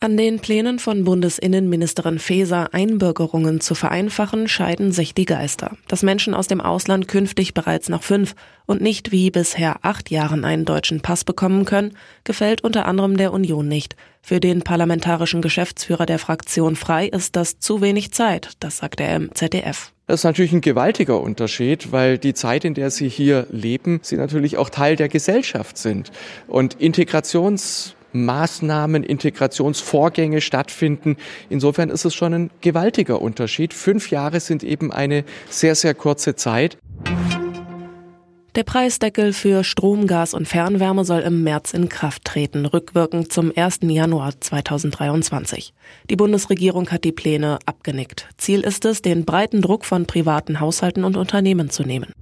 An den Plänen von Bundesinnenministerin Faeser, Einbürgerungen zu vereinfachen, scheiden sich die Geister. Dass Menschen aus dem Ausland künftig bereits nach fünf und nicht wie bisher acht Jahren einen deutschen Pass bekommen können, gefällt unter anderem der Union nicht. Für den parlamentarischen Geschäftsführer der Fraktion Frei ist das zu wenig Zeit, das sagt er im ZDF. Das ist natürlich ein gewaltiger Unterschied, weil die Zeit, in der Sie hier leben, Sie natürlich auch Teil der Gesellschaft sind. Und Integrations Maßnahmen, Integrationsvorgänge stattfinden. Insofern ist es schon ein gewaltiger Unterschied. Fünf Jahre sind eben eine sehr, sehr kurze Zeit. Der Preisdeckel für Strom, Gas und Fernwärme soll im März in Kraft treten, rückwirkend zum 1. Januar 2023. Die Bundesregierung hat die Pläne abgenickt. Ziel ist es, den breiten Druck von privaten Haushalten und Unternehmen zu nehmen.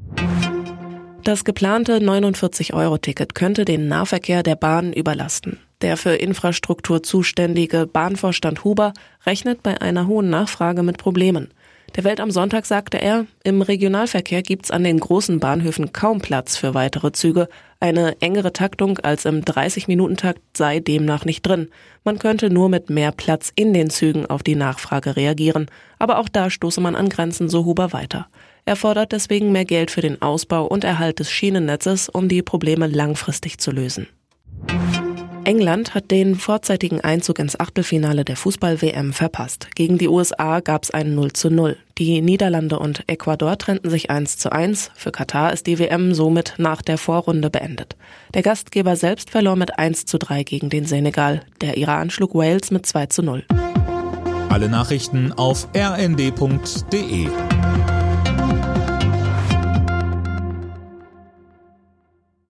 Das geplante 49-Euro-Ticket könnte den Nahverkehr der Bahn überlasten. Der für Infrastruktur zuständige Bahnvorstand Huber rechnet bei einer hohen Nachfrage mit Problemen. Der Welt am Sonntag sagte er, im Regionalverkehr gibt's an den großen Bahnhöfen kaum Platz für weitere Züge. Eine engere Taktung als im 30-Minuten-Takt sei demnach nicht drin. Man könnte nur mit mehr Platz in den Zügen auf die Nachfrage reagieren. Aber auch da stoße man an Grenzen, so Huber weiter. Er fordert deswegen mehr Geld für den Ausbau und Erhalt des Schienennetzes, um die Probleme langfristig zu lösen. England hat den vorzeitigen Einzug ins Achtelfinale der Fußball-WM verpasst. Gegen die USA gab es ein 0 zu 0. Die Niederlande und Ecuador trennten sich 1 zu 1. Für Katar ist die WM somit nach der Vorrunde beendet. Der Gastgeber selbst verlor mit 1 zu 3 gegen den Senegal. Der Iran schlug Wales mit 2 zu 0. Alle Nachrichten auf rnd.de